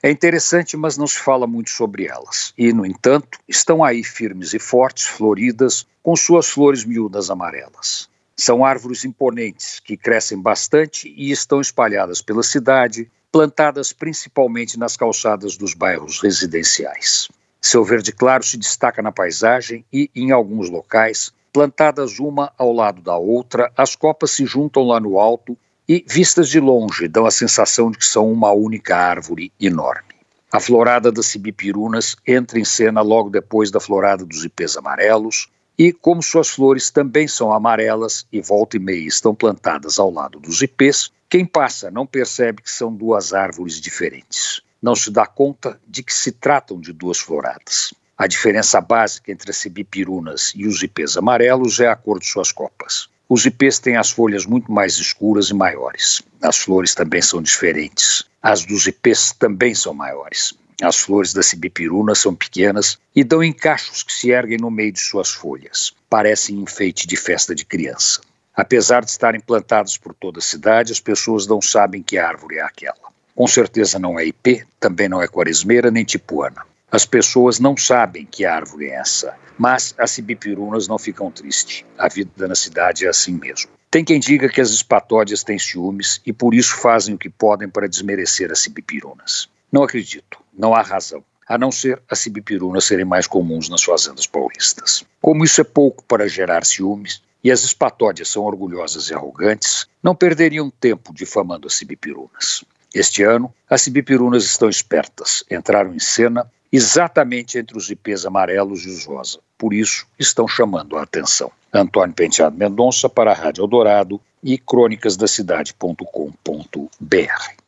É interessante, mas não se fala muito sobre elas. E, no entanto, estão aí firmes e fortes, floridas, com suas flores miúdas amarelas. São árvores imponentes que crescem bastante e estão espalhadas pela cidade, plantadas principalmente nas calçadas dos bairros residenciais. Seu verde claro se destaca na paisagem e, em alguns locais, plantadas uma ao lado da outra, as copas se juntam lá no alto e, vistas de longe, dão a sensação de que são uma única árvore enorme. A florada das cibipirunas entra em cena logo depois da florada dos ipês amarelos, e como suas flores também são amarelas e volta e meia estão plantadas ao lado dos ipês, quem passa não percebe que são duas árvores diferentes. Não se dá conta de que se tratam de duas floradas. A diferença básica entre as cibipirunas e os ipês amarelos é a cor de suas copas. Os ipês têm as folhas muito mais escuras e maiores. As flores também são diferentes. As dos ipês também são maiores. As flores da cibipiruna são pequenas e dão em cachos que se erguem no meio de suas folhas. Parecem enfeite de festa de criança. Apesar de estarem plantadas por toda a cidade, as pessoas não sabem que árvore é aquela. Com certeza não é ipê, também não é quaresmeira nem tipuana. As pessoas não sabem que árvore é essa, mas as cibipirunas não ficam tristes. A vida na cidade é assim mesmo. Tem quem diga que as espatódias têm ciúmes e por isso fazem o que podem para desmerecer as cibipirunas. Não acredito, não há razão, a não ser as cibipirunas serem mais comuns nas fazendas paulistas. Como isso é pouco para gerar ciúmes, e as espatódias são orgulhosas e arrogantes, não perderiam tempo difamando as cibipirunas. Este ano, as cibipirunas estão espertas, entraram em cena exatamente entre os ipês amarelos e os rosa. Por isso, estão chamando a atenção. Antônio Penteado Mendonça para a Rádio Eldorado e crônicasdacidade.com.br.